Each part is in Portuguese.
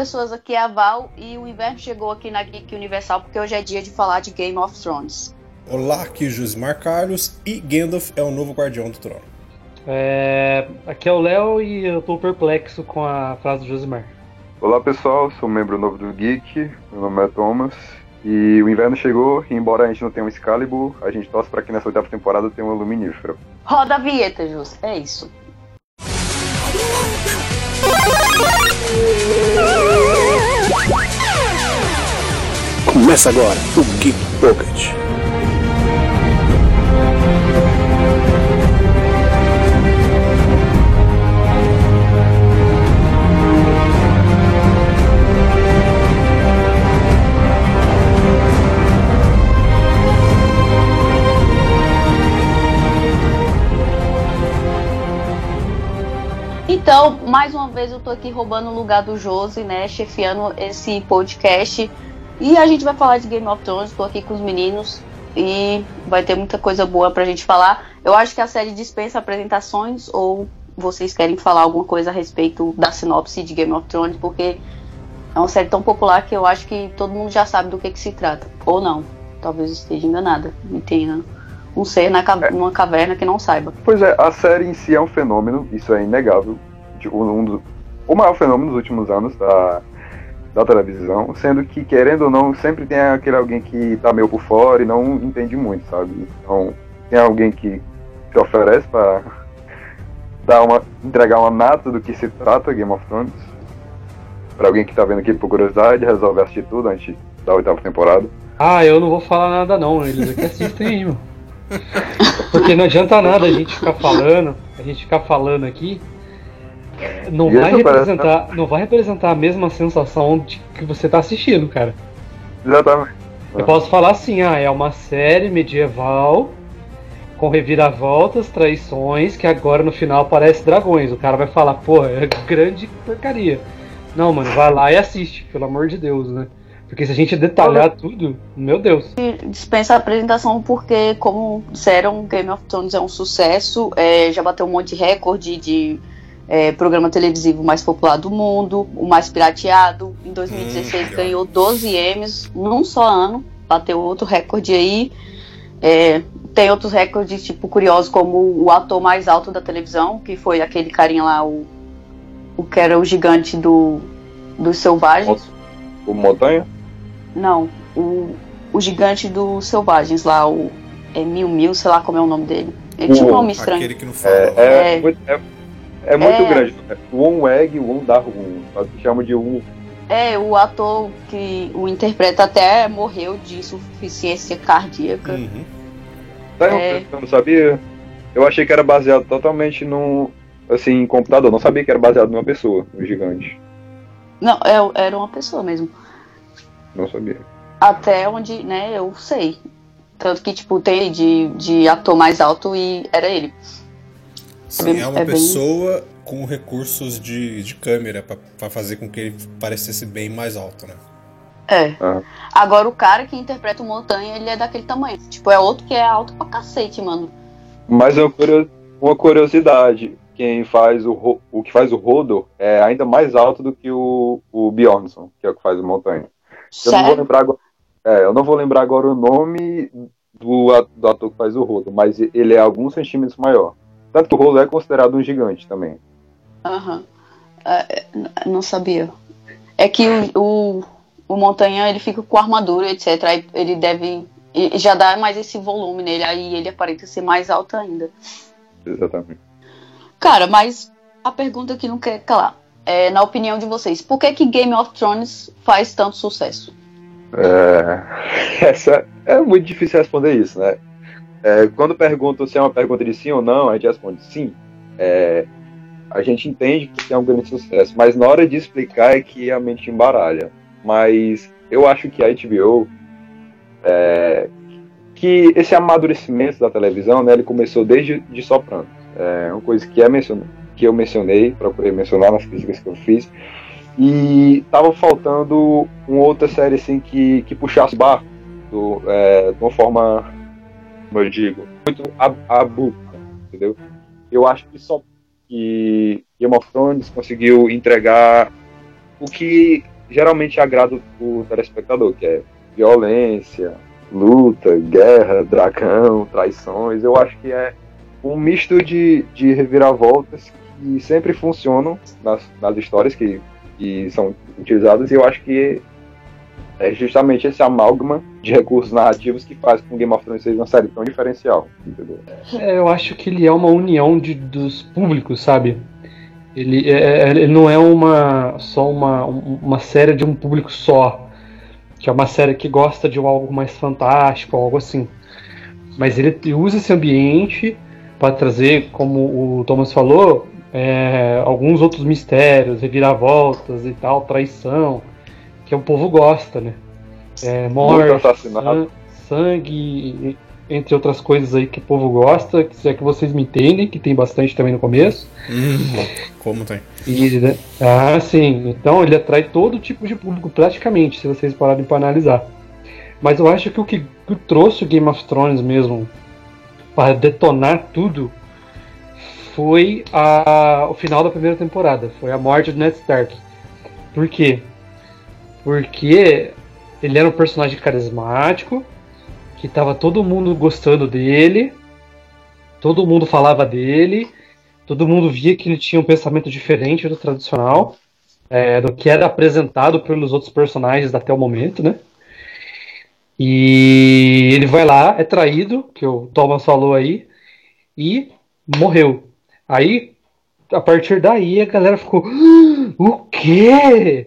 Olá pessoas, aqui é a Val e o inverno chegou aqui na Geek Universal porque hoje é dia de falar de Game of Thrones. Olá, aqui é Josimar Carlos e Gandalf é o novo guardião do trono. É, aqui é o Léo e eu tô perplexo com a frase do Josimar. Olá pessoal, sou membro novo do Geek, meu nome é Thomas e o inverno chegou e embora a gente não tenha um Excalibur, a gente torce para que nessa oitava temporada tenha um Luminífero. Roda a vinheta, Jus, é isso. Começa agora o Geek Pocket. Então, mais uma vez eu tô aqui roubando o lugar do Josi, né, chefiando esse podcast. E a gente vai falar de Game of Thrones, tô aqui com os meninos e vai ter muita coisa boa pra gente falar. Eu acho que a série dispensa apresentações ou vocês querem falar alguma coisa a respeito da sinopse de Game of Thrones, porque é uma série tão popular que eu acho que todo mundo já sabe do que, que se trata. Ou não. Talvez esteja enganada. E tenha um ser na, numa caverna que não saiba. Pois é, a série em si é um fenômeno, isso é inegável. Tipo, um do, o maior fenômeno dos últimos anos da, da televisão, sendo que, querendo ou não, sempre tem aquele alguém que tá meio por fora e não entende muito, sabe? Então, tem alguém que se oferece para dar uma, entregar uma nata do que se trata Game of Thrones. Pra alguém que tá vendo aqui por curiosidade, resolve assistir tudo antes da oitava temporada. Ah, eu não vou falar nada não, eles aqui assistem aí, mano. Porque não adianta nada a gente ficar falando, a gente ficar falando aqui, não E vai isso parece- representar, não vai representar a mesma sensação de que você tá assistindo, cara. Exatamente. Eu posso falar assim, ah, é uma série medieval com reviravoltas, traições, que agora no final parece dragões. O cara vai falar, pô, é grande porcaria. Não, mano, vai lá e assiste, pelo amor de Deus, né? Porque se a gente detalhar tudo, meu Deus. dispensa a apresentação porque, como disseram, Game of Thrones é um sucesso, é, já bateu um monte de recorde de é, programa televisivo mais popular do mundo, o mais pirateado. Em 2016 Hum, ganhou 12 Emmys num só ano, bateu outro recorde aí. É, tem outros recordes, tipo, curiosos, como o ator mais alto da televisão, que foi aquele carinha lá, o, o que era o gigante do, dos selvagens. O Montanha? Não, o, o gigante dos selvagens lá, o é Mil Mil, sei lá como é o nome dele. Ele tinha um O- nome estranho. Aquele que não fala. É, é, É. é, muito É. grande. O One Egg, o One Darwin, que chama de um. É, o ator que o interpreta até morreu de insuficiência cardíaca. Uhum. Uma É. eu não sabia? Eu achei que era baseado totalmente num. Assim, em computador. Não sabia que era baseado numa pessoa, um gigante. Não, é- era uma pessoa mesmo. Não sabia. Até onde, né, eu sei. Tanto que, tipo, tem de, de ator mais alto e era ele. Sim, bem- é uma é bem- pessoa com recursos de, de câmera pra, pra fazer com que ele parecesse bem mais alto, né? É. Ah. Agora o cara que interpreta o Montanha, ele é daquele tamanho. Tipo, é outro que é alto pra cacete, mano. Mas é uma curio- uma curiosidade. Quem faz o, o que faz o Rodo é ainda mais alto do que o, o Bjornsson, que é o que faz o Montanha. Eu não vou lembrar agora. É, eu não vou lembrar agora o nome do, do ator que faz o Rodo, mas ele é alguns centímetros maior. Tanto que o Rodo é considerado um gigante também. Aham. É, n- não sabia. É que o, o, o Montanha ele fica com armadura, etc. Aí ele deve. Já dá mais esse volume nele, aí ele aparenta ser mais alto ainda. Exatamente. Cara, mas a pergunta que não quer calar. É, na opinião de vocês, por que, que Game of Thrones faz tanto sucesso? É, essa é muito difícil responder isso, né? É, quando perguntam se é uma pergunta de sim ou não, a gente responde sim. É, a gente entende que é um grande sucesso, mas na hora de explicar é que a mente embaralha. Mas eu acho que a HBO, é, que esse amadurecimento da televisão, né, ele começou desde de Sopranos. É uma coisa que, é que eu mencionei, procurei mencionar nas críticas que eu fiz, e tava faltando uma outra série assim que, que puxasse o barco do, é, de uma forma, eu digo, muito ab- abrupta, entendeu? Eu acho que só que Game of Thrones conseguiu entregar o que geralmente agrada o telespectador, que é violência, luta, guerra, dragão, traições. Eu acho que é um misto de, de reviravoltas que sempre funcionam nas, nas histórias que, que são utilizadas, e eu acho que é justamente esse amálgama de recursos narrativos que faz com Game of Thrones seja uma série tão diferencial. É, eu acho que ele é uma união de, dos públicos, sabe? Ele, é, é ele não é uma só uma, uma série de um público só, que é uma série que gosta de algo mais fantástico, algo assim. Mas ele usa esse ambiente para trazer, como o Thomas falou, é, alguns outros mistérios, reviravoltas e tal, traição, que o povo gosta, né? É, morte, sangue, entre outras coisas aí que o povo gosta, se é que vocês me entendem, que tem bastante também no começo. Hum, como tem? E, né? Ah, sim. Então ele atrai todo tipo de público, praticamente, se vocês pararem para analisar. Mas eu acho que o que, que trouxe o Game of Thrones mesmo para detonar tudo foi a, o final da primeira temporada. Foi a morte do Ned Stark. Por quê? Porque ele era um personagem carismático, que tava todo mundo gostando dele, todo mundo falava dele, todo mundo via que ele tinha um pensamento diferente do tradicional, é, do que era apresentado pelos outros personagens até o momento, né? E ele vai lá, é traído, que o Thomas falou aí, e morreu. Aí, a partir daí, a galera ficou: ah, O quê?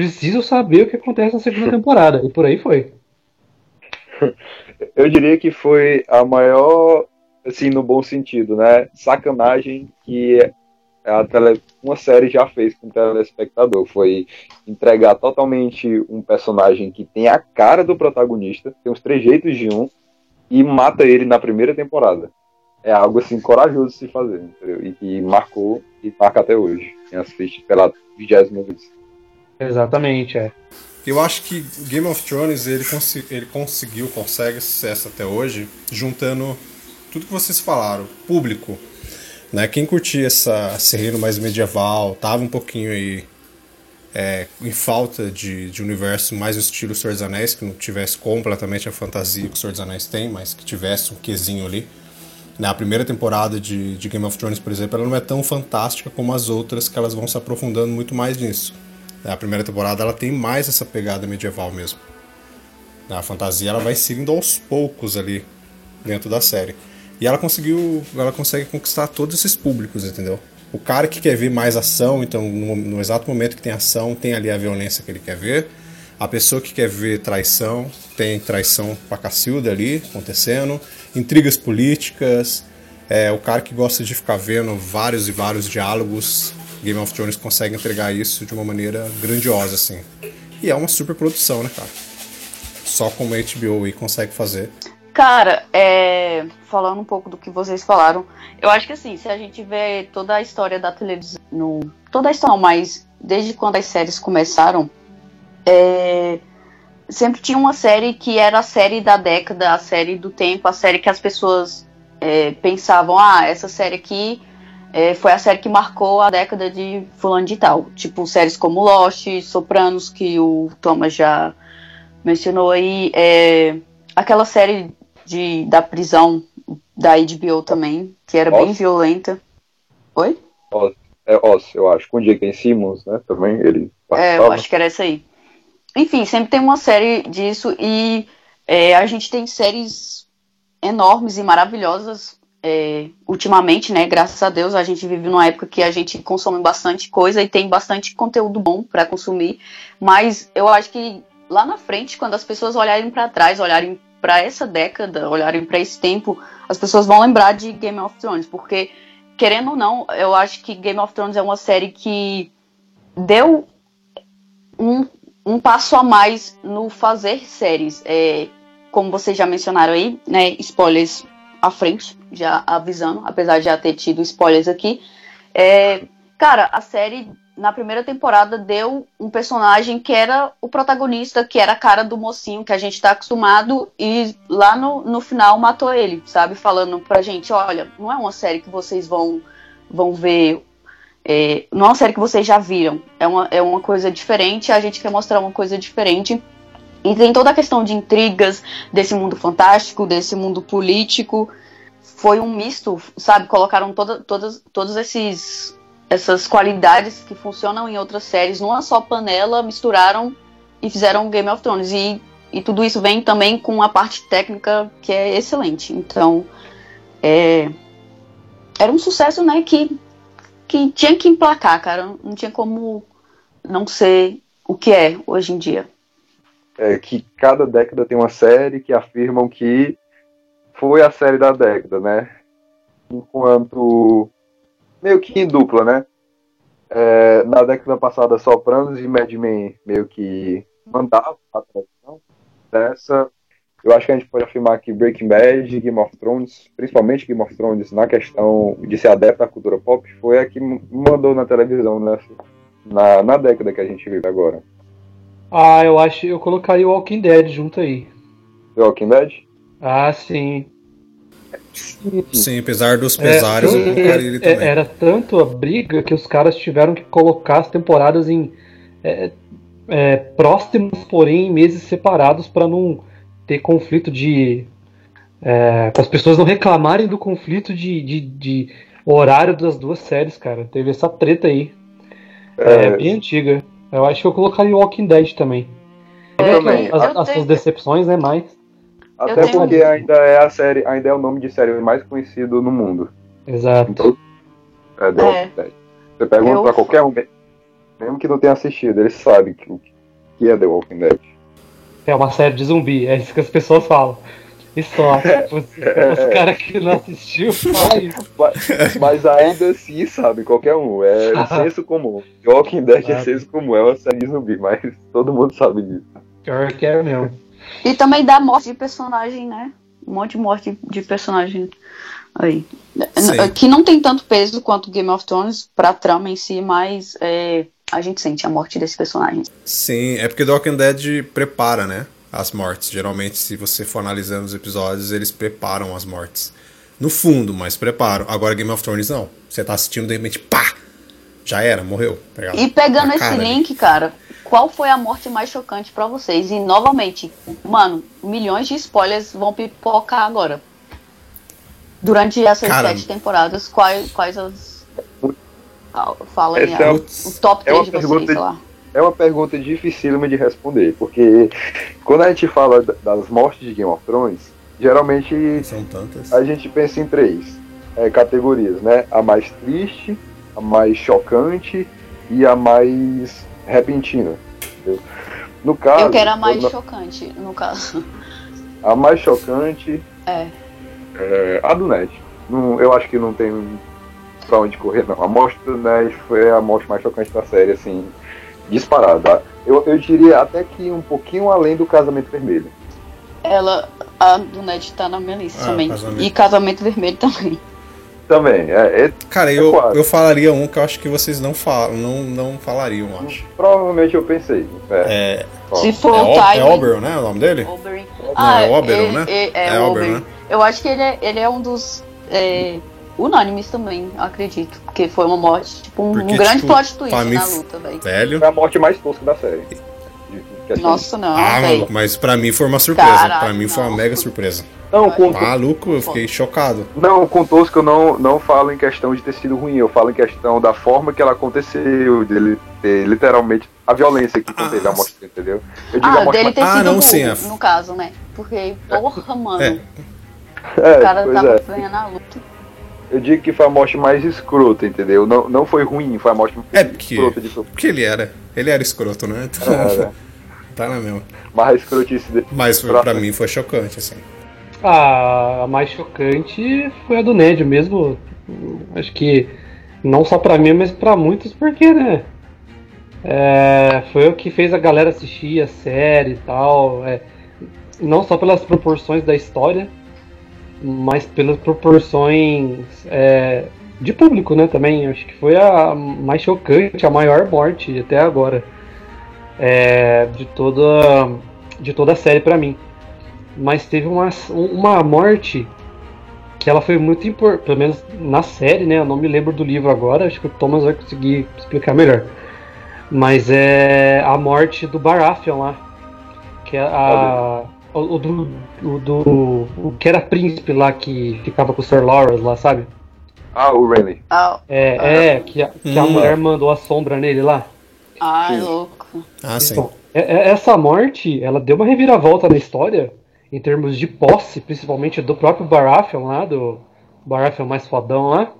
Preciso saber o que acontece na segunda temporada. E por aí foi. Eu diria que foi a maior, assim, no bom sentido, né? Sacanagem que a tele, uma série já fez com o telespectador. Foi entregar totalmente um personagem que tem a cara do protagonista, tem os trejeitos de um, e mata ele na primeira temporada. É algo assim corajoso de se fazer, entendeu? E que marcou e marca até hoje. Quem assiste pela vigésima vez. Exatamente, é. Eu acho que Game of Thrones ele, ele conseguiu, consegue sucesso até hoje, juntando tudo que vocês falaram, público. Né? Quem curtia essa, esse reino mais medieval, tava um pouquinho aí é, em falta de, de universo mais no estilo Senhor dos Anéis, que não tivesse completamente a fantasia que o Senhor dos Anéis tem, mas que tivesse um quesinho ali. Né? A primeira temporada de, de Game of Thrones, por exemplo, ela não é tão fantástica como as outras, que elas vão se aprofundando muito mais nisso. A primeira temporada ela tem mais essa pegada medieval mesmo. A fantasia ela vai seguindo aos poucos ali dentro da série. E ela conseguiu, ela consegue conquistar todos esses públicos, entendeu? O cara que quer ver mais ação, então no, no exato momento que tem ação, tem ali a violência que ele quer ver. A pessoa que quer ver traição, tem traição pra Cacilda ali acontecendo. Intrigas políticas. É, o cara que gosta de ficar vendo vários e vários diálogos Game of Thrones consegue entregar isso de uma maneira grandiosa, assim. E é uma super produção, né, cara? Só como a HBO aí consegue fazer. Cara, é... falando um pouco do que vocês falaram, eu acho que assim, se a gente vê toda a história da televisão, no... toda a história, mas desde quando as séries começaram, é... sempre tinha uma série que era a série da década, a série do tempo, a série que as pessoas é, pensavam, ah, essa série aqui é, foi a série que marcou a década de fulano de tal. Tipo, séries como Lost, Sopranos, que o Thomas já mencionou aí. É, aquela série de, da prisão da HBO também, que era Oz. bem violenta. Oi? Oz, é Oz, eu acho. Com o J.K. Simmons, né? Também ele É, eu acho que era essa aí. Enfim, sempre tem uma série disso e é, a gente tem séries enormes e maravilhosas é, ultimamente, né? Graças a Deus, a gente vive numa época que a gente consome bastante coisa e tem bastante conteúdo bom para consumir. Mas eu acho que lá na frente, quando as pessoas olharem para trás, olharem para essa década, olharem para esse tempo, as pessoas vão lembrar de Game of Thrones, porque querendo ou não, eu acho que Game of Thrones é uma série que deu um, um passo a mais no fazer séries. É, como vocês já mencionaram aí, né? Spoilers à frente, já avisando, apesar de já ter tido spoilers aqui. É, cara, a série na primeira temporada deu um personagem que era o protagonista, que era a cara do mocinho que a gente tá acostumado, e lá no, no final matou ele, sabe? Falando pra gente, olha, não é uma série que vocês vão, vão ver É, não é uma série que vocês já viram. É uma, é uma coisa diferente, a gente quer mostrar uma coisa diferente. E tem toda a questão de intrigas desse mundo fantástico, desse mundo político. Foi um misto, sabe? Colocaram toda, todas, todos esses essas qualidades que funcionam em outras séries numa só panela, misturaram e fizeram Game of Thrones. E, e tudo isso vem também com a parte técnica que é excelente. Então, é, era um sucesso, né, que, que tinha que emplacar, cara. Não tinha como não ser o que é hoje em dia. É que cada década tem uma série que afirmam que foi a série da década, né? Enquanto meio que em dupla, né? É, na década passada, Sopranos e Mad Men meio que mandavam a tradição dessa. Eu acho que a gente pode afirmar que Breaking Bad Game of Thrones, principalmente Game of Thrones, na questão de ser adepto à cultura pop, foi a que mandou na televisão nessa, na, na década que a gente vive agora. Ah, eu acho eu colocaria o Walking Dead junto aí. The Walking Dead? Ah, sim. Sim, apesar dos pesares, é, eu colocaria ele também. Era tanto a briga que os caras tiveram que colocar as temporadas em é, é, próximos, porém em meses separados para não ter conflito de. É, para as pessoas não reclamarem do conflito de, de, de, horário das duas séries, cara. Teve essa treta aí. É, bem antiga. Eu acho que eu colocaria Walking Dead também. Eu também. As, as suas decepções, né? Mais. Até tenho- porque ainda é a série, ainda é o nome de série mais conhecido no mundo. Exato. Então, é The É. Walking Dead. Você pergunta Eu- pra qualquer um, mesmo que não tenha assistido, eles sabem que, o que é The Walking Dead. É uma série de zumbi, é isso que as pessoas falam. E só. Os, os caras que não assistiu isso. Mas, mas ainda assim, sabe, qualquer um. É senso comum. Walking Dead é senso comum, é uma série de zumbi, mas todo mundo sabe disso. Pior que é mesmo. E também dá morte de personagem, né? Um monte de morte de personagem aí. Sim. Que não tem tanto peso quanto Game of Thrones pra trama em si, mas é, a gente sente a morte desse personagem. Sim, é porque The Walking Dead prepara, né? As mortes. Geralmente, se você for analisando os episódios, eles preparam as mortes. No fundo, mas preparam. Agora, Game of Thrones, não. Você tá assistindo, de repente, pá! Já era, morreu. Tá? E pegando esse ali. link, cara, qual foi a morte mais chocante pra vocês? E novamente, mano, milhões de spoilers vão pipocar agora. Durante essas Cara, sete temporadas, quais, quais as. Fala é o- o top é uma 3 de vocês, sei lá. É uma pergunta dificílima de responder, porque quando a gente fala da- das mortes de Game of Thrones, geralmente São tantas. a gente pensa em três é, categorias, né? A mais triste, a mais chocante e a mais repentina. entendeu? No caso, Eu quero a mais eu- chocante, no caso. a mais chocante É. é a do Ned. Não, eu acho que não tem pra onde correr, não. A morte do Ned foi a morte mais chocante da série, assim, disparada. Eu, eu diria até que um pouquinho além do Casamento Vermelho. Ela, a do Ned tá na minha lista Ah, também. Casamento. E Casamento Vermelho também. Também, é, é- Cara, É eu, quase. eu falaria um que eu acho que vocês não, falam, não, não falariam, eu acho. provavelmente eu pensei. É, É, Se é, for o Ob- é Tywin. Oberyn, né? O nome dele? Oberyn. Não, é Oberyn, ele- né? É, É Oberyn. Oberyn, né? Eu acho que ele é, ele é um dos é, unânimes também, eu acredito. Porque foi uma morte, tipo, um, Porque, um grande tipo, plot twist na luta, velho. Velho. foi a morte mais tosca da série. Assim, Nossa, não, Ah, velho. maluco, mas pra mim foi uma surpresa. Caralho, pra mim foi uma não. mega surpresa. Não, com, Maluco, eu fiquei chocado. não, com tosco eu não, não falo em questão de ter sido ruim, eu falo em questão da forma que ela aconteceu, dele ter literalmente a violência que conteve a morte, entendeu? Eu digo a Ah, morte dele ter Ah, sido não, burro, sim, é. no caso, né? Porque, porra, mano, É. o É, cara pois tava é. ganhando a luta. Eu digo que foi a morte mais escrota, entendeu? Não, não foi ruim, foi a morte mais É porque, escrota de todo. porque ele era. Ele era escroto, né? Então, Era. tá na mesma. Mas a escrotice dele. Mas foi, pra mim foi chocante, assim. Ah, a mais chocante foi a do Ned mesmo. Acho que não só pra mim, mas pra muitos, porque, né? É, foi o que fez a galera assistir a série e tal. é, não só pelas proporções da história, mas pelas proporções é, de público, né? Também. Acho que foi a mais chocante, a maior morte até agora. é, de toda de toda a série pra mim mas teve uma, uma morte que ela foi muito importante, pelo menos na série, né? Eu não me lembro do livro agora, acho que o Thomas vai conseguir explicar melhor. Mas é a morte do Baratheon lá. Que é a. O, o do, o do. O que era príncipe lá que ficava com o Sir Lawrence lá, sabe? Ah, o Renly. Ah, É, Ah. é que, a, que a Hum. mulher mandou a sombra nele lá. ai, Sim. louco. Ah, sim. Então, é- é- essa morte, ela deu uma reviravolta na história, em termos de posse, principalmente do próprio Baratheon lá, do Baratheon mais fodão lá,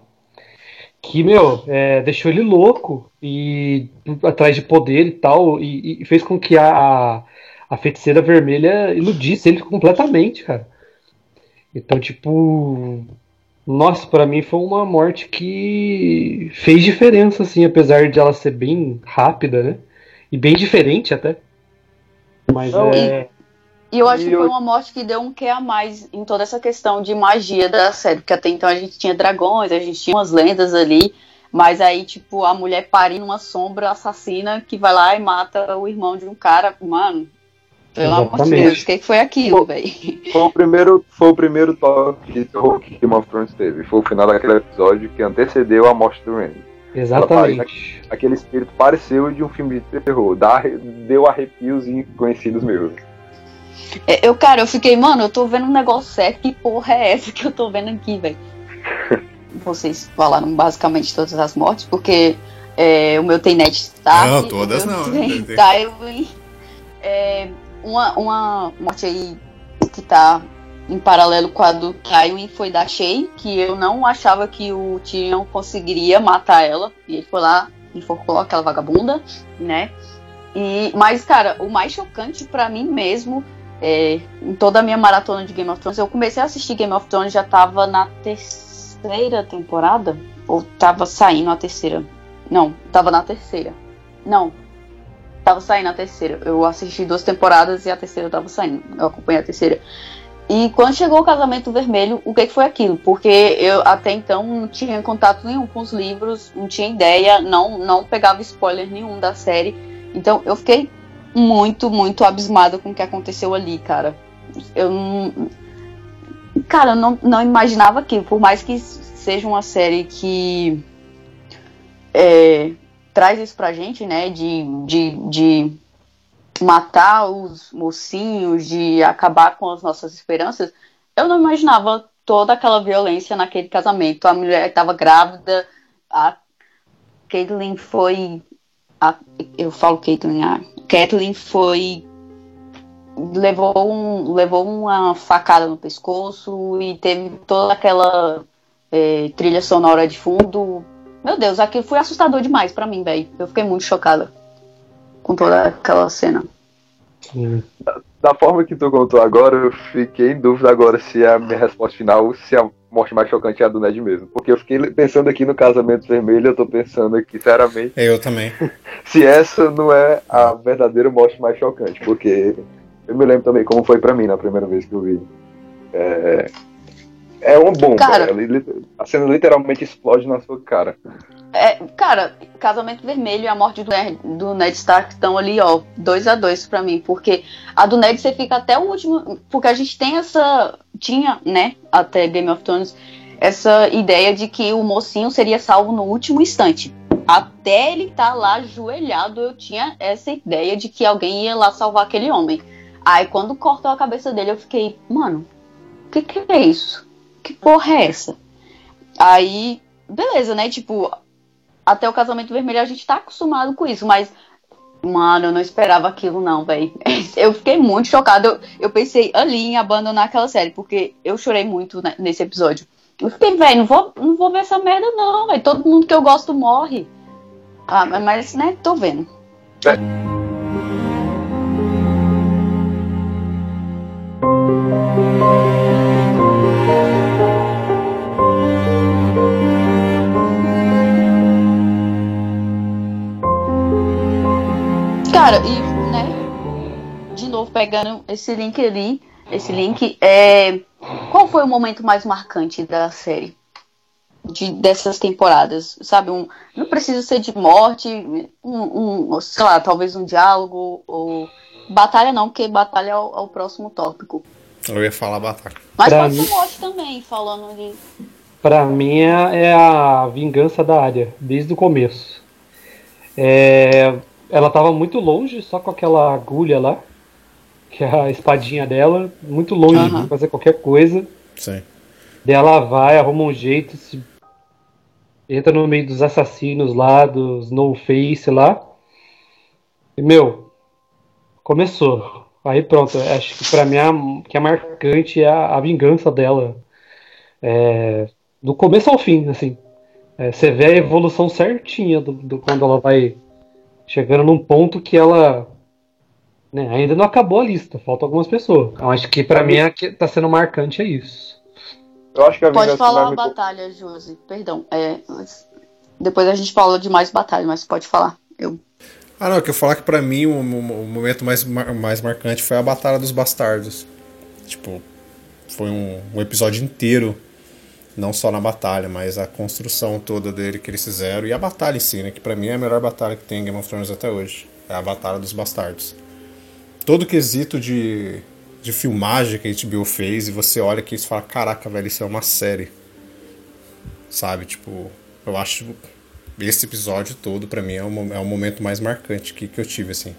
que, meu, é, deixou ele louco e atrás de poder e tal, e, e fez com que a, a, a feiticeira vermelha iludisse ele completamente, cara. Então, tipo, nossa, pra mim foi uma morte que fez diferença, assim, apesar de ela ser bem rápida, né? E bem diferente até. Mas é. E eu acho E que foi eu- uma morte que deu um quê a mais em toda essa questão de magia da série. Porque até então a gente tinha dragões, a gente tinha umas lendas ali. Mas aí, tipo, a mulher parindo uma sombra assassina que vai lá e mata o irmão de um cara. Mano, pelo amor de. Deus, o que, foi aquilo, velho? Foi o primeiro, foi o primeiro toque de terror que Game of Thrones teve. Foi o final daquele episódio que antecedeu a morte do Renly. Exatamente. Aquele espírito pareceu de um filme de terror. Dá, deu arrepios conhecidos meus. É, Eu, cara, eu fiquei, mano, eu tô vendo um negócio sério. Que porra é essa que eu tô vendo aqui, velho? Vocês falaram basicamente todas as mortes, porque é, o meu tem Ned Stark. Não, todas não, Tem tem- Tywin. É, uma, uma morte aí que tá em paralelo com a do Tywin foi da Shay, que eu não achava que o Tyrion conseguiria matar ela. E ele foi lá e enforcou aquela vagabunda, né? E, mas, cara, o mais chocante pra mim mesmo é, em toda a minha maratona de Game of Thrones, eu comecei a assistir Game of Thrones já tava na terceira temporada? Ou tava saindo a terceira? Não, tava na terceira. Não, tava saindo a terceira. Eu assisti duas temporadas e a terceira tava saindo. Eu acompanhei a terceira. E quando chegou o Casamento Vermelho, o que, que foi aquilo? Porque eu até então não tinha contato nenhum com os livros, não tinha ideia, não, não pegava spoiler nenhum da série. Então eu fiquei muito, muito abismada com o que aconteceu ali, cara. Eu não. Cara, eu não, não imaginava aquilo. Por mais que seja uma série que é, traz isso pra gente, né? De, de, de matar os mocinhos, de acabar com as nossas esperanças. Eu não imaginava toda aquela violência naquele casamento. A mulher estava grávida, a Caitlyn foi. A, eu falo Caitlyn, a Kathleen foi. Levou, um, levou uma facada no pescoço e teve toda aquela é, trilha sonora de fundo. Meu Deus, aquilo foi assustador demais pra mim, velho. Eu fiquei muito chocada com toda aquela cena. Da forma que tu contou agora, eu fiquei em dúvida agora se a minha resposta final, se a morte mais chocante é a do Ned mesmo. Porque eu fiquei pensando aqui no casamento vermelho, eu tô pensando aqui, sinceramente, Eu também. se essa não é a verdadeira morte mais chocante. Porque eu me lembro também como foi pra mim na primeira vez que eu vi. É, é uma bomba. Cara. li- a cena literalmente explode na sua cara. É, cara, Casamento Vermelho e a morte do Ned, do Ned Stark estão ali, ó, dois a dois pra mim, porque a do Ned você fica até o último, porque a gente tem essa, tinha, né, até Game of Thrones, essa ideia de que o mocinho seria salvo no último instante. Até ele estar lá ajoelhado, eu tinha essa ideia de que alguém ia lá salvar aquele homem. Aí quando cortou a cabeça dele, eu fiquei, mano, o que que é isso? Que porra é essa? Aí, beleza, né? Tipo, até o casamento vermelho a gente tá acostumado com isso, mas. Mano, eu não esperava aquilo, não, velho. Eu fiquei muito chocada. Eu, eu pensei ali em abandonar aquela série, porque eu chorei muito né, nesse episódio. Eu fiquei, velho, não vou, não vou ver essa merda, não, velho. Todo mundo que eu gosto morre. Ah, mas, né, tô vendo. Cara, e, né, de novo, pegando esse link ali, esse link, é, qual foi o momento mais marcante da série? De, dessas temporadas, sabe? Um, não precisa ser de morte, um, um, sei lá, talvez um diálogo, ou batalha não, porque batalha é o, é o próximo tópico. Eu ia falar batalha. Mas Pra pode mim- ser morte também, falando de. Pra mim é é a vingança da área, desde o começo. É, ela tava muito longe, só com aquela agulha lá, que é a espadinha dela, muito longe Aham. de fazer qualquer coisa. Sim. Daí ela vai, arruma um jeito, se- entra no meio dos assassinos lá, dos No Face lá. E, meu, começou. Aí pronto, acho que pra mim a, que é marcante é a, a vingança dela. É, do começo ao fim, assim. É, você vê a evolução certinha do, do- quando ela vai chegando num ponto que ela né, ainda não acabou a lista, faltam algumas pessoas. Então acho que pra mim a que tá sendo marcante é isso. Eu acho que a Pode falar a me- batalha, Josi. Perdão. É, mas depois a gente fala de mais batalha, mas pode falar. Eu. Ah, não, que eu falar que pra mim o, o- momento mais, mais marcante foi a Batalha dos Bastardos. Tipo, foi um, um episódio inteiro, não só na batalha, mas a construção toda dele que eles fizeram e a batalha em si, né? Que pra mim é a melhor batalha que tem em Game of Thrones até hoje. É a Batalha dos Bastardos. Todo quesito de, de filmagem que a HBO fez e você olha aqui e fala: caraca, velho, isso é uma série. Sabe? Tipo, eu acho esse episódio todo, pra mim, é o, é o momento mais marcante que, que eu tive, assim.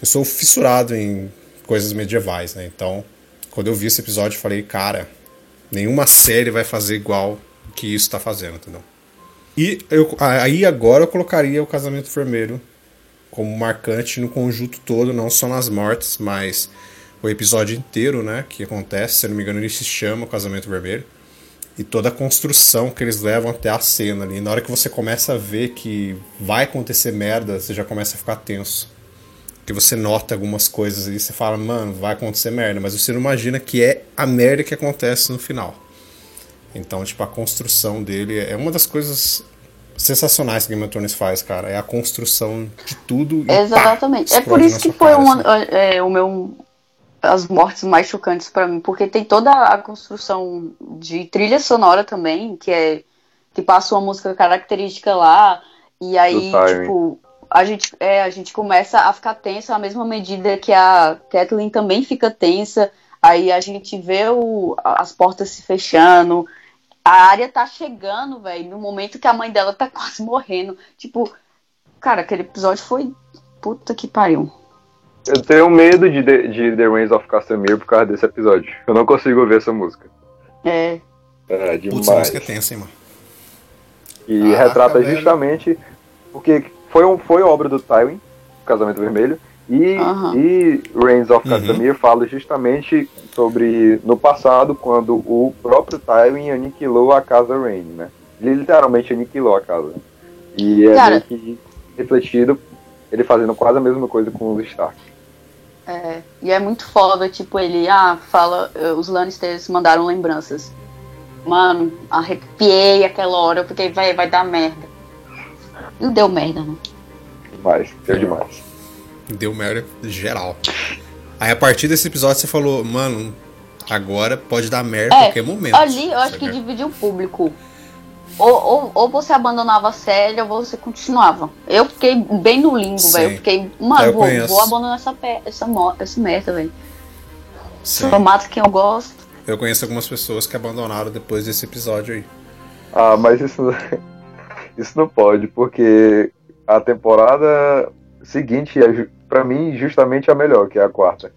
Eu sou fissurado em coisas medievais, né? Então, quando eu vi esse episódio, eu falei, cara, nenhuma série vai fazer igual que isso tá fazendo, entendeu? E eu, aí agora eu colocaria o Casamento Vermelho como marcante no conjunto todo, não só nas mortes, mas o episódio inteiro, né, que acontece, se não me engano, ele se chama o Casamento Vermelho. E toda a construção que eles levam até a cena ali. Na hora que você começa a ver que vai acontecer merda, você já começa a ficar tenso. Porque você nota algumas coisas ali, você fala, mano, vai acontecer merda, mas você não imagina que é a merda que acontece no final. Então, tipo, a construção dele é uma das coisas sensacionais que Game of Thrones faz, cara. É a construção de tudo. E pá, Exatamente. É por isso que foi cara, uma, assim. é, o meu as mortes mais chocantes pra mim, porque tem toda a construção de trilha sonora também, que é que passa uma música característica lá e aí tipo a gente é, a gente começa a ficar tensa à mesma medida que a Kathleen também fica tensa. Aí a gente vê o, as portas se fechando, a área tá chegando, velho, no momento que a mãe dela tá quase morrendo. Tipo, cara, aquele episódio foi puta que pariu. Eu tenho medo de, The- de The Reigns of Castamere por causa desse episódio. Eu não consigo ouvir essa música. É, É Putz, a demais. música é tensa, hein, mano. E Caraca, retrata velho. justamente porque foi, um, foi obra do Tywin, Casamento Vermelho, e, e Reigns of Uhum. Castamere fala justamente sobre no passado, quando o próprio Tywin aniquilou a casa Rain, né? Ele literalmente aniquilou a casa. E é Cara- meio que refletido ele fazendo quase a mesma coisa com os Stark. é, e é muito foda, tipo, ele, ah, fala, eh, os Lannisters mandaram lembranças. Mano, arrepiei aquela hora, eu fiquei, vai, vai dar merda. E deu merda, né? Demais, deu demais. Deu merda geral. Aí a partir desse episódio você falou, mano, agora pode dar merda a É, qualquer momento. Ali eu acho que dividiu o público. Ou, ou, ou você abandonava a série ou você continuava. Eu fiquei bem no limbo, velho. Eu fiquei, mano, eu vou, conheço. vou abandonar essa, pe- essa, essa merda, velho. Sim. Só mato quem eu gosto. Eu conheço algumas pessoas que abandonaram depois desse episódio aí. Ah, mas isso, isso não pode, porque a temporada seguinte é, pra mim, justamente a melhor, que é a quarta.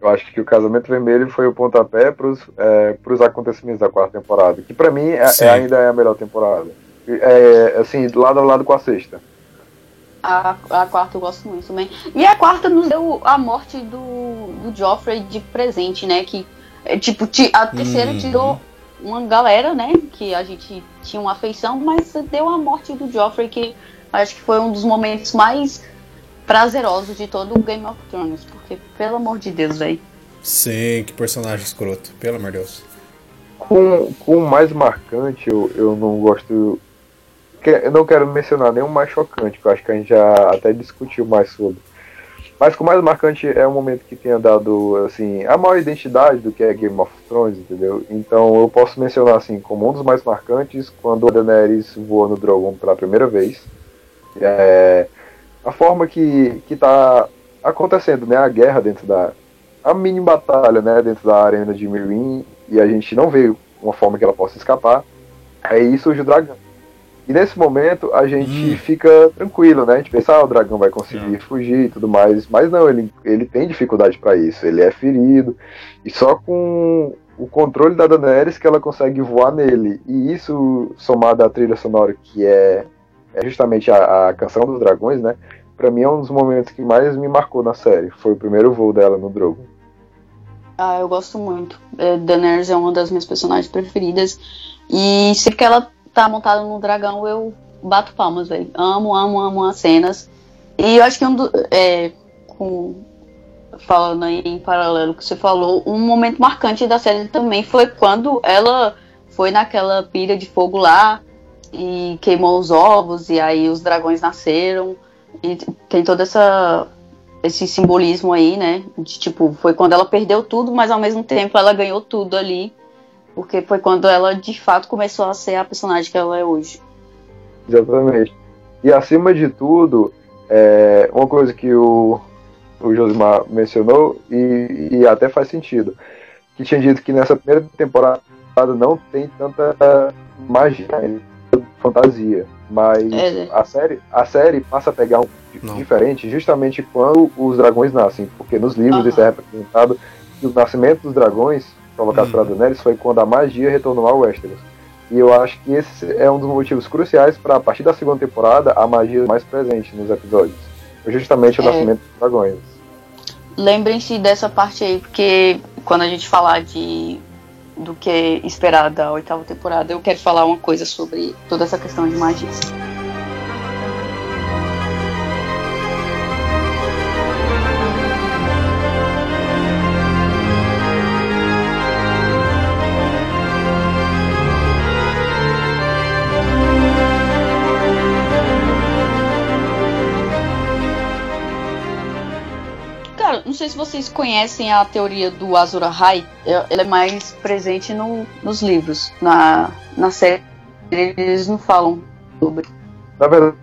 Eu acho que o Casamento Vermelho foi o pontapé pros, é, pros acontecimentos da quarta temporada, que pra mim é- é- ainda é a melhor temporada. É, assim, lado a lado com a sexta. A, a quarta eu gosto muito também. E a quarta nos deu a morte do, do Joffrey de presente, né? Que, é, tipo, ti- a terceira Uhum. tirou uma galera, né? Que a gente tinha uma afeição, mas deu a morte do Joffrey, que acho que foi um dos momentos mais prazerosos de todo o Game of Thrones. Porque, pelo amor de Deus, velho. Sim, que personagem escroto, pelo amor de Deus. Com, com o mais marcante, eu, eu não gosto. que- Eu não quero mencionar nenhum mais chocante, que eu acho que a gente já até discutiu mais sobre. Mas o mais marcante é o momento que tenha dado, assim, a maior identidade do que é Game of Thrones, entendeu? Então eu posso mencionar, assim, como um dos mais marcantes, quando a Daenerys voa no Drogon pela primeira vez. É, a forma que, que tá acontecendo, né? A guerra dentro da, a mini batalha, né, dentro da arena de Meereen, e a gente não vê uma forma que ela possa escapar, aí surge o dragão. E nesse momento a gente Hum. fica tranquilo, né? A gente pensa, ah, o dragão vai conseguir É. fugir e tudo mais. Mas não, ele, ele tem dificuldade para isso. Ele é ferido. E só com o controle da Daenerys que ela consegue voar nele. E isso, somado à trilha sonora, que é, é justamente a, a canção dos dragões, né? Pra mim é um dos momentos que mais me marcou na série. Foi o primeiro voo dela no Drogo. Ah, eu gosto muito. É, Daenerys é uma das minhas personagens preferidas. E sempre que ela tá montada no dragão, eu bato palmas, velho. Amo, amo, amo as cenas. E eu acho que um do, é, com, falando aí em paralelo que você falou, um momento marcante da série também foi quando ela foi naquela pilha de fogo lá e queimou os ovos e aí os dragões nasceram. E tem toda essa esse simbolismo aí, né? De tipo, foi quando ela perdeu tudo, mas ao mesmo tempo ela ganhou tudo ali. Porque foi quando ela de fato começou a ser a personagem que ela é hoje. Exatamente. E acima de tudo, é, uma coisa que o, o Josimar mencionou, e, e até faz sentido, que tinha dito que nessa primeira temporada não tem tanta magia, né, fantasia. Mas É. a, série, a série passa a pegar um Não. diferente justamente quando os dragões nascem, porque nos livros isso é representado que o nascimento dos dragões, provocado Uhum. pela Daenerys, foi quando a magia retornou ao Westeros. E eu acho que esse é um dos motivos cruciais para, a partir da segunda temporada, a magia mais presente nos episódios. Justamente o É. nascimento dos dragões. Lembrem-se dessa parte aí, porque quando a gente falar de do que esperar da oitava temporada, eu quero falar uma coisa sobre toda essa questão de magia. Vocês conhecem a teoria do Azura Ahai. É- Ela é mais presente no- nos livros. Na, na série eles não falam sobre. Na verdade,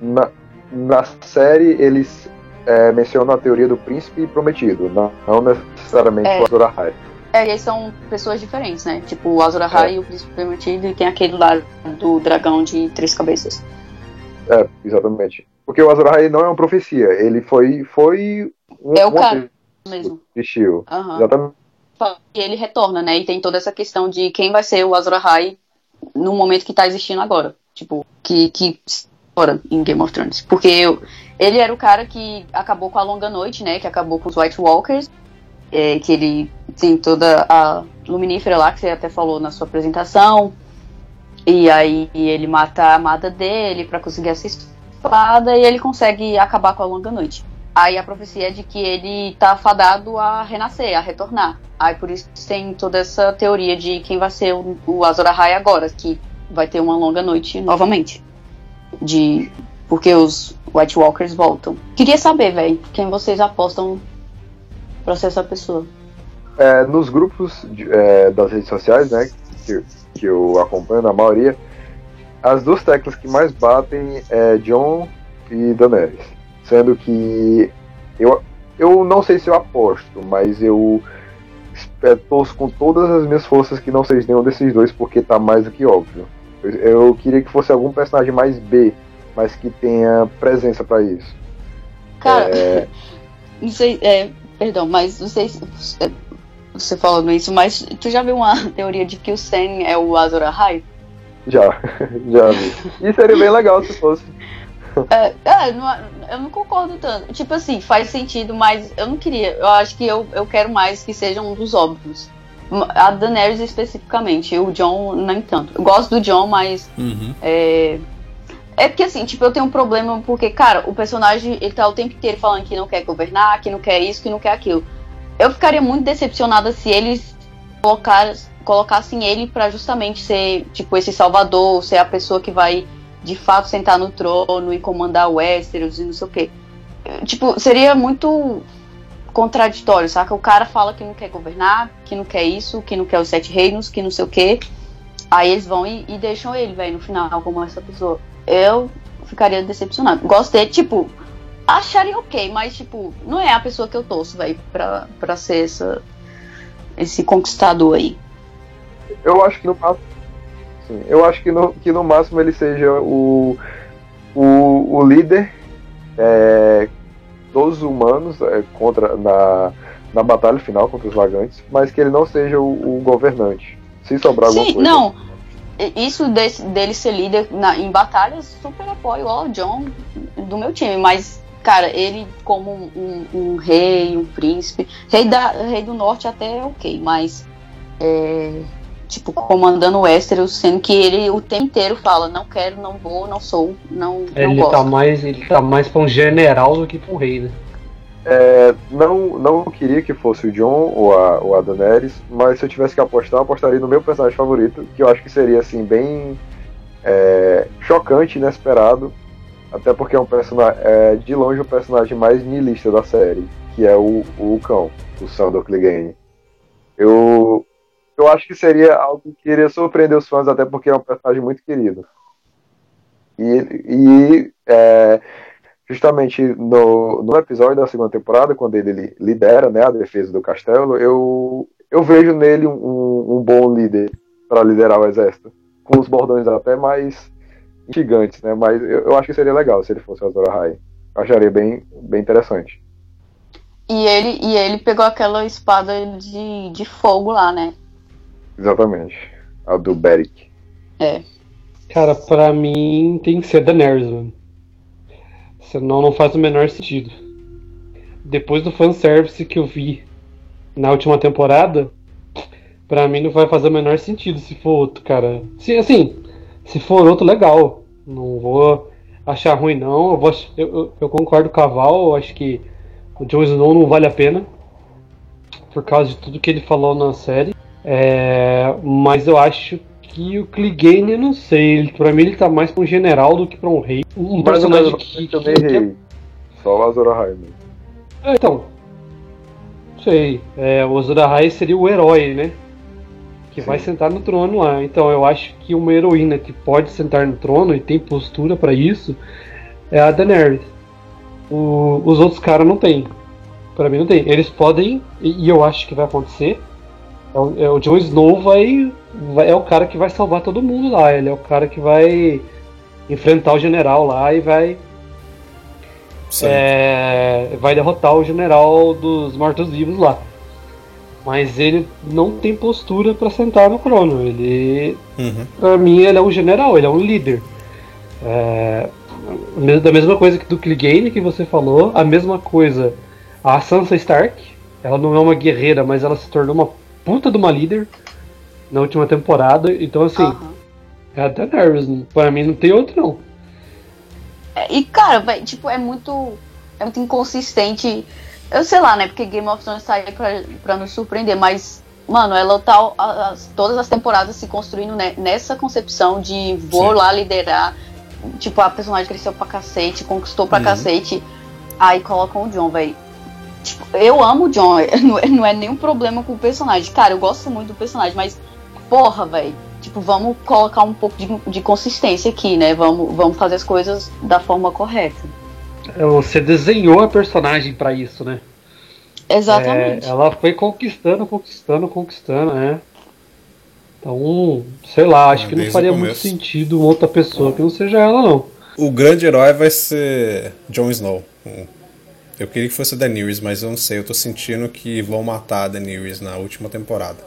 na, na série eles é, mencionam a teoria do príncipe prometido, não, não necessariamente É. o Azor Ahai. É, e aí são pessoas diferentes, né? Tipo o Azura Ahai e o Príncipe Prometido e tem aquele lá do dragão de três cabeças. É, exatamente. Porque o Azor Ahai não é uma profecia, ele foi, foi um, É o cara mesmo. existiu. Aham. Exatamente. E ele retorna, né? E tem toda essa questão de quem vai ser o Azura Ahai no momento que tá existindo agora. Tipo, que, que agora em Game of Thrones. Porque eu- ele era o cara que acabou com a Longa Noite, né? Que acabou com os White Walkers. é, que ele tem toda a luminífera lá, que você até falou na sua apresentação. E aí ele mata a amada dele pra conseguir essa espada e ele consegue acabar com a Longa Noite. Aí a profecia é de que ele tá fadado a renascer, a retornar. Aí por isso tem toda essa teoria de quem vai ser o, o Azor Ahai agora, que vai ter uma longa noite novamente. De porque os White Walkers voltam. Queria saber, velho, quem vocês apostam pra ser essa pessoa. É, nos grupos de- é, das redes sociais, né, que, que eu acompanho na maioria, as duas teclas que mais batem é John e Daenerys. Sendo que eu, eu não sei se eu aposto, mas eu torço com todas as minhas forças que não seja nenhum desses dois, porque tá mais do que óbvio. Eu, eu queria que fosse algum personagem mais B, mas que tenha presença pra isso. Cara, É, não sei, é, perdão, mas não sei se você falando isso, mas tu já viu uma teoria de que o Sen é o Azor Ahai? já, já vi. E seria bem legal se fosse. É, é, não- eu não concordo tanto. Tipo assim, faz sentido, mas eu não queria. Eu acho que eu, eu quero mais que seja um dos óbvios. A Daenerys especificamente, o John nem tanto. Eu gosto do John, mas Uhum. é. É porque assim, tipo, eu tenho um problema porque, cara, o personagem, ele tá o tempo inteiro falando que não quer governar, que não quer isso, que não quer aquilo. Eu ficaria muito decepcionada se eles colocar, colocassem ele pra justamente ser, tipo, esse salvador, ser a pessoa que vai de fato sentar no trono e comandar Westeros e não sei o quê. Tipo, seria muito contraditório, saca? O cara fala que não quer governar, que não quer isso, que não quer os sete reinos, que não sei o quê. Aí eles vão e, e deixam ele, velho, no final, como essa pessoa. Eu ficaria decepcionado. Gosto dele, tipo, acharia ok, mas, tipo, não é a pessoa que eu torço, velho, pra, pra ser essa, esse conquistador aí. Eu acho que no máximo. Sim, eu acho que no, que no máximo ele seja o, o, o líder é, dos humanos é, contra na, na batalha final contra os vagantes, mas que ele não seja o, o governante. Se sobrar Sim, alguma coisa. não. Isso desse, dele ser líder na, em batalhas, super apoio ao John do meu time, mas, cara, ele como um, um, um rei, um príncipe, rei, da, rei do norte até ok, mas é, tipo, comandando o Westeros, sendo que ele o tempo inteiro fala, não quero, não vou, não sou, não, não Ele gosto. tá mais, ele tá mais pra um general do que pra um rei, né? É, não, não queria que fosse o John ou a, ou a Daenerys, mas se eu tivesse que apostar, eu apostaria no meu personagem favorito, que eu acho que seria assim, bem é, chocante, inesperado. Até porque é um personagem, é, de longe o personagem mais nihilista da série, que é o, o cão, o Sandor Clegane. Eu, eu acho que seria algo que iria surpreender os fãs, até porque é um personagem muito querido. E, e é, justamente no, no episódio da segunda temporada, quando ele lidera né, a defesa do castelo, eu, eu vejo nele um, um bom líder para liderar o exército. Com os bordões até mais gigantes, né? Mas eu, eu acho que seria legal se ele fosse o Azor Ahai. Acharia bem, bem interessante. E ele, e ele pegou aquela espada de, de fogo lá, né? Exatamente. A do Beric. É. Cara, pra mim tem que ser Daenerys, mano. Senão não faz o menor sentido. Depois do fanservice que eu vi na última temporada, pra mim não vai fazer o menor sentido se for outro, cara. Se, assim, se for outro, legal. Não vou achar ruim, não. Eu, vou, ach- eu, eu, eu concordo com a Val, eu acho que o Jon Snow não vale a pena. Por causa de tudo que ele falou na série. É, mas eu acho que o Clegane, eu não sei. Ele, pra mim ele tá mais pra um general do que pra um rei. Um Mas personagem que, também que- errei. Só o Azor Ahai. mesmo. é, então. Sei. É, o Azor Ahai seria o herói, né? Que Sim. vai sentar no trono lá. Então eu acho que uma heroína que pode sentar no trono e tem postura pra isso é a Daenerys. O- os outros caras não tem. Pra mim não tem. Eles podem, e eu acho que vai acontecer. É o, é o Jon Snow vai, vai- é o cara que vai salvar todo mundo lá. Ele é o cara que vai enfrentar o general lá e vai é, vai derrotar o general dos mortos-vivos lá. Mas ele não tem postura pra sentar no trono. Ele, Uhum. pra mim, ele é um general, ele é um líder. É, da mesma coisa que do Clegane que você falou, a mesma coisa a Sansa Stark. Ela não é uma guerreira, mas ela se tornou uma puta de uma líder na última temporada. Então, assim, é a Daenerys. Pra mim, não tem outro, não. É, E, cara, tipo, é muito. É muito inconsistente. Eu sei lá, né? Porque Game of Thrones tá aí pra, pra nos surpreender, mas, mano, ela tá as- todas as temporadas se construindo ne- nessa concepção de vou Sim. lá liderar. Tipo, a personagem cresceu pra cacete, conquistou pra Uhum. cacete. Aí colocam o John, velho. Tipo, eu amo o John, não é, não é nenhum problema com o personagem. Cara, eu gosto muito do personagem, mas, porra, velho. Tipo, vamos colocar um pouco de, de consistência aqui, né? Vamos, vamos fazer as coisas da forma correta. Você desenhou a personagem pra isso, né? Exatamente. É, ela foi conquistando, conquistando, conquistando, né? Então, sei lá, acho Ah, que não faria muito sentido outra pessoa que não seja ela, não. O grande herói vai ser Jon Snow. Eu queria que fosse a Daenerys, mas eu não sei. Eu tô sentindo que vão matar a Daenerys na última temporada.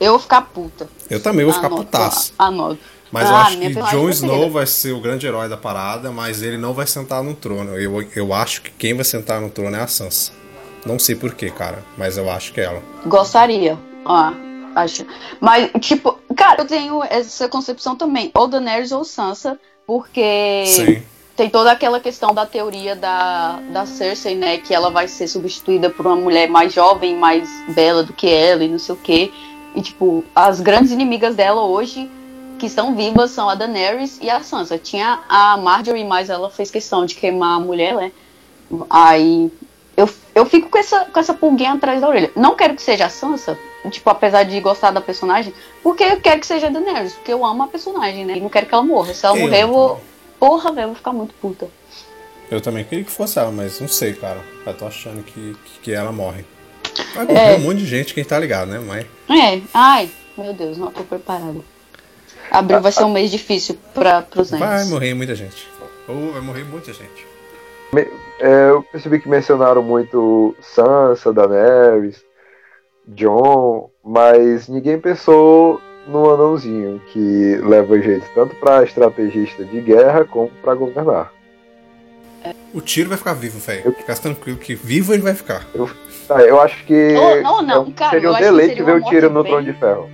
Eu vou ficar puta. Eu também vou ficar Anoto putaço. lá, Anoto. Mas eu Ah, acho minha que Jon preferida. Snow vai ser o grande herói da parada, mas ele não vai sentar no trono. Eu, eu acho que quem vai sentar no trono é a Sansa. Não sei porquê, cara, mas eu acho que é ela. Gostaria. Ah, acho. Mas, tipo, cara, eu tenho essa concepção também. Ou Daenerys ou Sansa, porque Sim. Tem toda aquela questão da teoria da, da Cersei, né? Que ela vai ser substituída por uma mulher mais jovem, mais bela do que ela e não sei o quê. E, tipo, as grandes inimigas dela hoje, que estão vivas, são a Daenerys e a Sansa. Tinha a Marjorie, mas ela fez questão de queimar a mulher, né? Aí eu, eu fico com essa, com essa pulguinha atrás da orelha. Não quero que seja a Sansa, tipo, apesar de gostar da personagem, porque eu quero que seja a Daenerys, porque eu amo a personagem, né? E não quero que ela morra. Se ela Eu- morrer, eu vou. Porra, velho, eu vou ficar muito puta. Eu também queria que fosse ela, mas não sei, cara. Eu tô achando que, que ela morre. Vai morrer É. um monte de gente, quem tá ligado, né? Mas. É, ai, meu Deus, não tô preparado. Abril vai ser um mês difícil para pros Vai nerds. morrer muita gente. Ou vai morrer muita gente. É, eu percebi que mencionaram muito Sansa, Daenerys, John, mas ninguém pensou no anãozinho que leva jeito tanto pra estrategista de guerra como pra governar. O tiro vai ficar vivo, velho. Eu- Fica tranquilo que vivo ele vai ficar. Tá, eu acho que Oh, não, não, é cara, seria eu um deleite ver o tiro no bem- Trono de Ferro.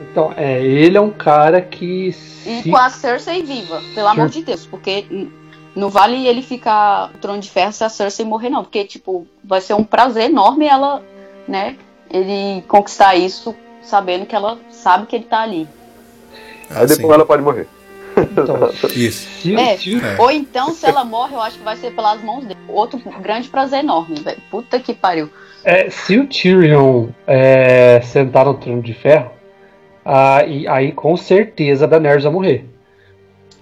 Então, é, ele é um cara que E se com a Cersei viva, pelo amor de Deus, porque não vale ele ficar no trono de ferro se a Cersei morrer, não. Porque, tipo, vai ser um prazer enorme ela, né, ele conquistar isso sabendo que ela sabe que ele tá ali. Ah, Aí depois sim. ela pode morrer. então, Isso. É. É. Ou então, se ela morre, eu acho que vai ser pelas mãos dele. Outro grande prazer enorme, velho. Puta que pariu. é, se o Tyrion é, sentar no trono de ferro, aí, aí com certeza a Daenerys vai morrer.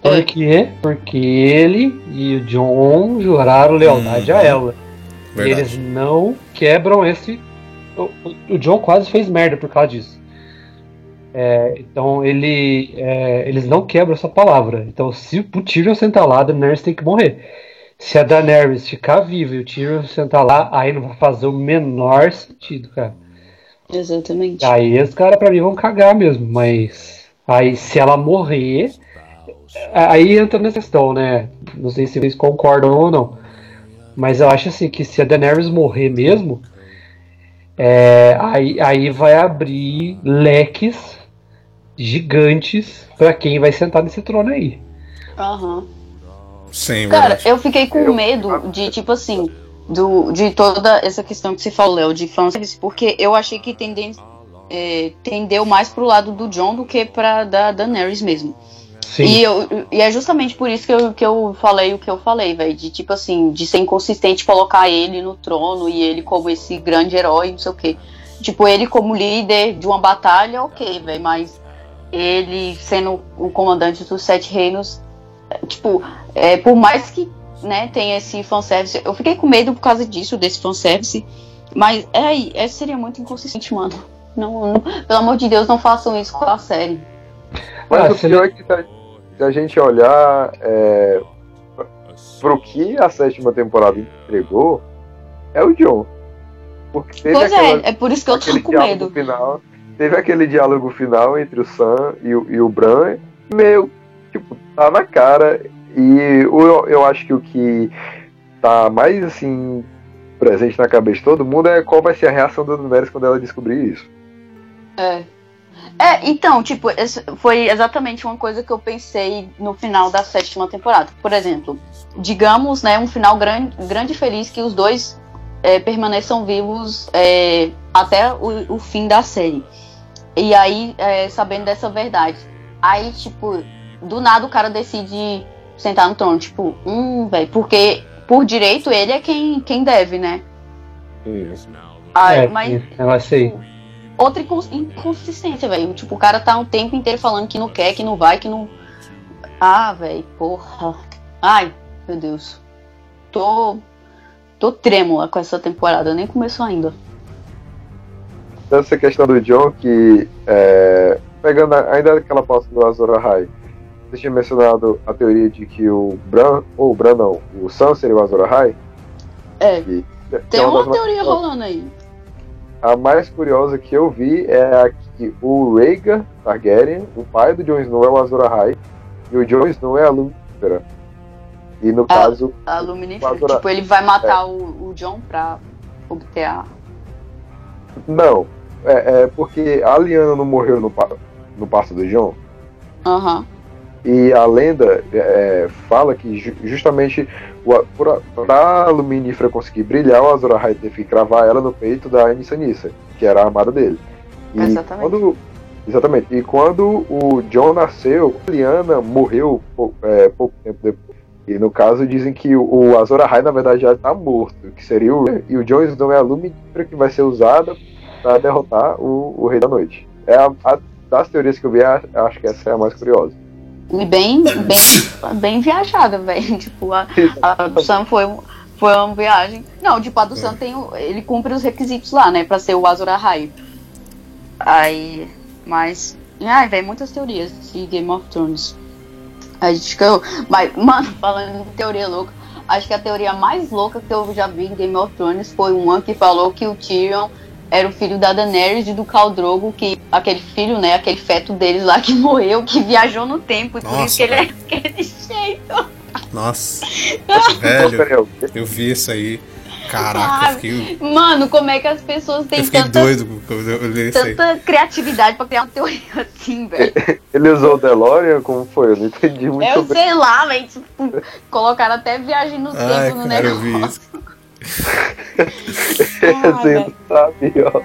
Por É. quê? Porque ele e o John juraram lealdade Uhum. a ela. E Verdade. eles não quebram esse. O, John quase fez merda por causa disso. É, então ele, é, eles não quebram essa palavra. Então se o Tyrion sentar lá, a Daenerys tem que morrer. Se a Daenerys ficar viva e o Tyrion sentar lá, aí não vai fazer o menor sentido, cara. Exatamente. Aí os caras pra mim vão cagar mesmo, mas aí se ela morrer, aí entra nessa questão, né? Não sei se vocês concordam ou não. Mas eu acho assim que se a Daenerys morrer mesmo, é, aí, aí vai abrir leques gigantes pra quem vai sentar nesse trono aí. Aham. Sim, Cara, verdade. eu fiquei com Eu- medo de, tipo assim, do, de toda essa questão que você falou, Léo, de fanservice, porque eu achei que tenden, é, tendeu mais pro lado do John do que pra da Daenerys mesmo. Sim. E, eu, e é justamente por isso que eu, que eu falei o que eu falei, velho. De tipo assim, de ser inconsistente colocar ele no trono e ele como esse grande herói, não sei o quê. Tipo, ele como líder de uma batalha, ok, velho, mas ele sendo o comandante dos Sete Reinos, tipo, é, por mais que né, tenha esse fanservice, eu fiquei com medo por causa disso, desse fanservice, mas é aí, é, seria muito inconsistente, mano. Não, não- pelo amor de Deus, não façam isso com a série. Mas Ah, o pior é que a, se a gente olhar é, pro que a sétima temporada entregou, é o John. Porque teve Pois aquela- é, é por isso que eu tô aquele com diálogo medo. final. Teve aquele diálogo final entre o Sam e o, e o Bran. Meu, tipo, tá na cara. E o- eu, eu acho que o que tá mais assim presente na cabeça de todo mundo é qual vai ser a reação da Daenerys quando ela descobrir isso. É. É, então, tipo, foi exatamente uma coisa que eu pensei no final da sétima temporada. Por exemplo, digamos, né, um final grande, grande e feliz que os dois é, permaneçam vivos é, até o, o fim da série. E aí, é, sabendo dessa verdade. Aí, tipo, do nada o cara decide sentar no trono. Tipo, hum, velho, porque por direito ele é quem, quem deve, né? Aí, é, mas esse negócio aí. Outra incons- inconsistência, velho. Tipo, o cara tá o tempo inteiro falando que não quer, que não vai, que não. Ah, velho, porra. Ai, meu Deus. Tô. Tô trêmula com essa temporada, nem começou ainda. Essa questão do John que é, pegando a- ainda aquela pauta do Azor Ahai, você tinha mencionado a teoria de que o Bran, ou o Bran não, o Sam seria o Azor Ahai. É, que- que tem é uma mais- teoria rolando aí. A mais curiosa que eu vi é a que o Rhaegar Targaryen, o pai do Jon Snow é o Azor Ahai, e o Jon Snow é a Lucifer. E no Ah. caso, A Luminífera. Agora- Tipo, ele vai matar o, o John pra obter a. não, é, é porque a Lyanna não morreu no, no passo do Jon, Aham. E a lenda é, fala que ju- justamente pra, pra Luminífera conseguir brilhar, o Azor Ahai teve que cravar ela no peito da Anissa Nissa, que era a amada dele. E Exatamente. Quando, exatamente. E quando o John nasceu, a Lyanna morreu é, pouco tempo depois. E no caso dizem que o, o Azor Ahai na verdade já está morto, que seria o e o Jon Snow é a Luminífera que vai ser usada para derrotar o, o Rei da Noite. É a, a- das teorias que eu vi, a- acho que essa é a mais curiosa. E bem, bem, bem viajada, velho. Tipo, a, a do Sam foi, foi uma viagem. Não, tipo, a do Sam tem. o- Ele cumpre os requisitos lá, né? Pra ser o Azor Ahai. Aí. Mas. Ai, velho, muitas teorias de Game of Thrones. A gente ficou. Mas, mano, falando em teoria louca, acho que a teoria mais louca que eu já vi em Game of Thrones foi uma que falou que o Tyrion era o filho da Daenerys e do Khal Drogo, que aquele filho, né, aquele feto deles lá que morreu, que viajou no tempo, e por Nossa, isso que ele é velho. daquele jeito. Nossa, velho, eu- vi isso aí. Caraca, eu fiquei, Mano, como é que as pessoas têm eu tanta, doido quando eu li isso aí. tanta criatividade pra criar uma teoria assim, velho? Ele usou o DeLorean? Como foi? Eu não entendi muito Eu bem. sei lá, velho. Tipo, colocaram até viagem no Ai, tempo no cara, eu vi negócio. Isso. Ah, Assim, velho. sabe, ó.